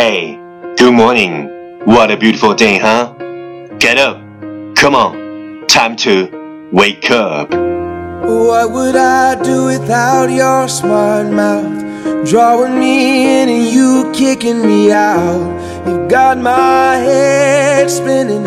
Hey, good morning. What a beautiful day, huh? Get up. Come on. Time to wake up. What would I do without your smart mouth? Drawing me in and you kicking me out. You got my head spinning,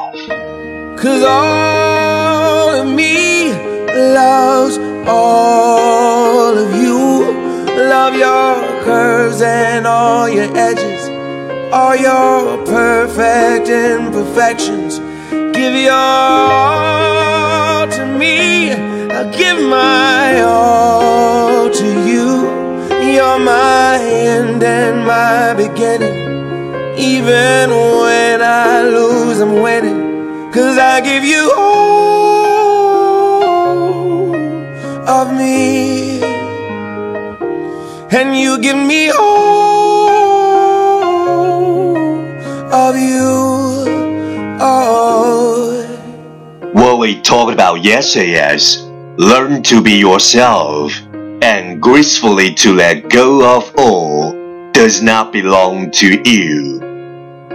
Cause all of me loves all of you. Love your curves and all your edges, all your perfect imperfections. Give your all to me. I give my all to you. You're my end and my beginning. Even when I lose, I'm winning. Cause I give you all of me. And you give me all of you. All. What we talked about yesterday is learn to be yourself and gracefully to let go of all does not belong to you.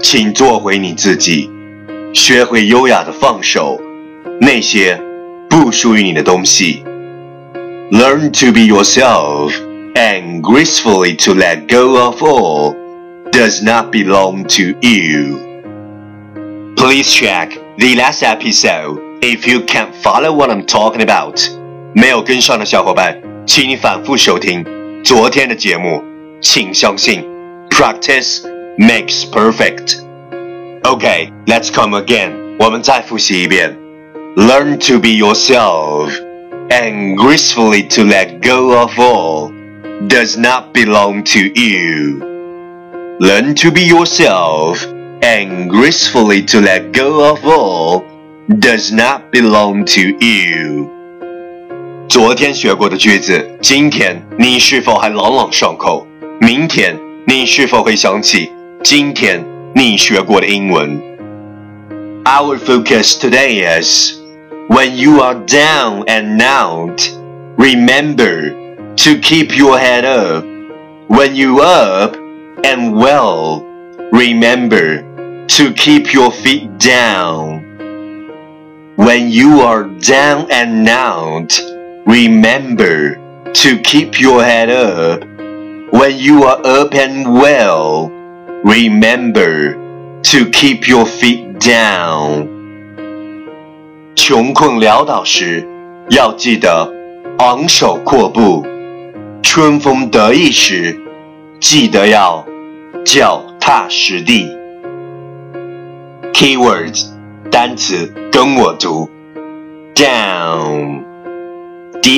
请做回你自己， 学会优雅的放手那些不属于你的东西。Learn to be yourself and gracefully to let go of all does not belong to you. Please check the last episode if you can't follow what I'm talking about. 没有跟上的小伙伴，请你反复收听昨天的节目。请相信，practice makes perfect. Okay, let's come again. 我们再复习一遍。Learn to be yourself and gracefully to let go of all does not belong to you. Learn to be yourself and gracefully to let go of all does not belong to you. 昨天学过的句子，今天你是否还朗朗上口？明天你是否会想起今天 你学过的英文？Our focus today is when you are down and out, remember to keep your head up. When you up and well, remember to keep your feet down. When you are down and out, remember to keep your head up. When you are up and well, remember to keep your feet down. 穷困潦倒时，要记得昂首阔步；春风得意时，记得要脚踏实地。Keywords 单词跟我读：down，d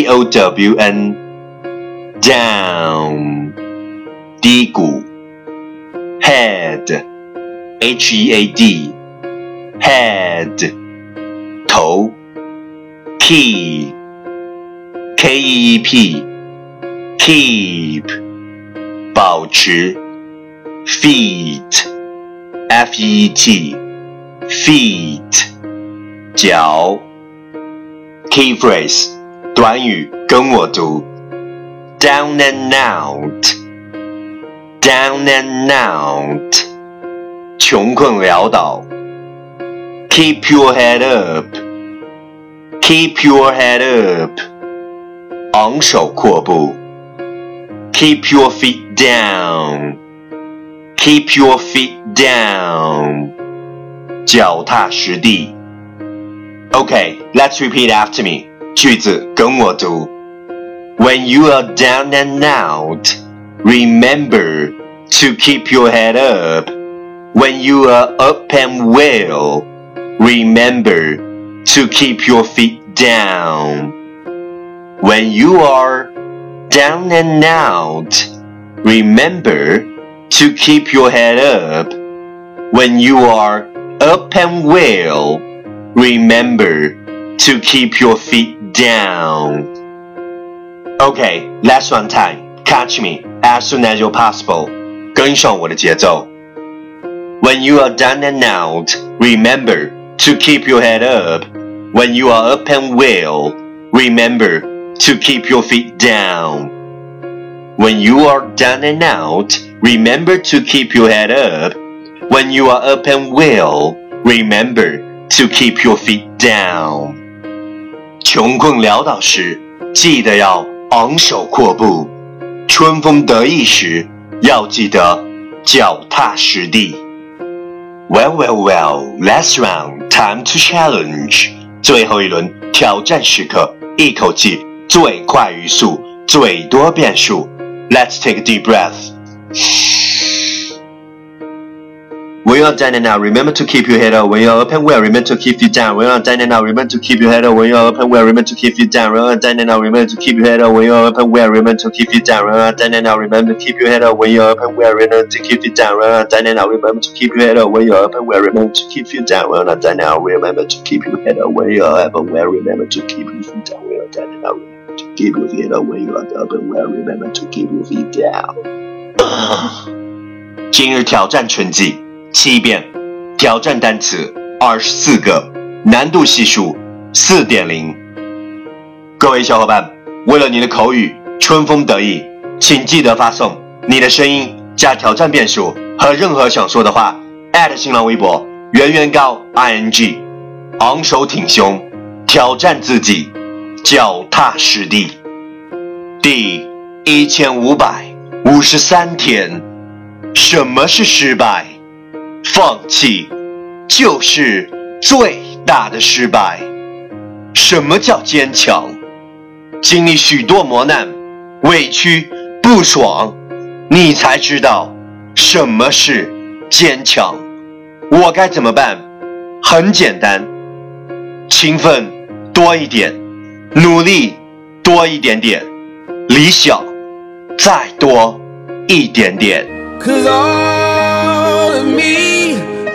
o w n，down，低谷 ；head，h e a d，head，头；keep，k e e p，keep，保持；feet，f e e t，feet，脚。Key phrase 短语跟我读：down and out，down and out，穷困潦倒。Keep your head up，keep your head up，昂首阔步。 Keep your feet down. Keep your feet down. 脚踏实地。Okay, let's repeat after me. 句子跟我读。When you are down and out, Remember to keep your head up. When you are up and well, remember to keep your feet down. When you are down and out, remember to keep your head up. When you are up and well, remember to keep your feet down. Okay, last one time. Catch me as soon as you're possible. 跟上我的节奏。When you are down and out, remember to keep your head up. When you are up and well, remember to keep your feet down. When you are down and out, remember to keep your head up. When you are up and well, remember to keep your feet down. 穷困潦倒时，记得要昂首阔步； 春风得意时，要记得脚踏实地。Well, well, well, last round, time to challenge. 最后一轮挑战时刻，一口气最快语速，最多变数。Let's take a deep breath. When you're down and out, remember to keep your head up. When you're up and well, remember to keep you down. When you're down and out, remember to keep your head up. When you're up and well, remember to keep you down. When you're down and out, remember to keep your head up. When you're up and well, remember to keep you down. When you're down and out, remember to keep your head up. When you're up and well, remember to keep you down. When you're down and out, remember to keep your head up. When you're up and well, remember to keep you down. When you're down and out, remember to keep your head up. When you're up and well, remember to keep your feet down. When you're down and out, remember to keep your feet up. When you're up and well, remember to keep your feet down. 今日挑战成绩 七遍，挑战单词二十四个，难度系数四点零。各位小伙伴，为了你的口语春风得意，请记得发送你的声音加挑战变数和任何想说的话，@新浪微博圆圆高 ing，昂首挺胸，挑战自己，脚踏实地。第一千五百五十三天，什么是失败？放弃就是最大的失败。什么叫坚强？经历许多磨难、委屈、不爽，你才知道什么是坚强。我该怎么办？很简单，勤奋多一点，努力多一点点，理想再多一点点。Cause all of me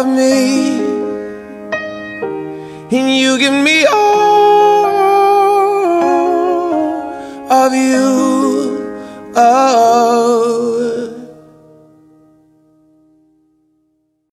of me. And you give me all of you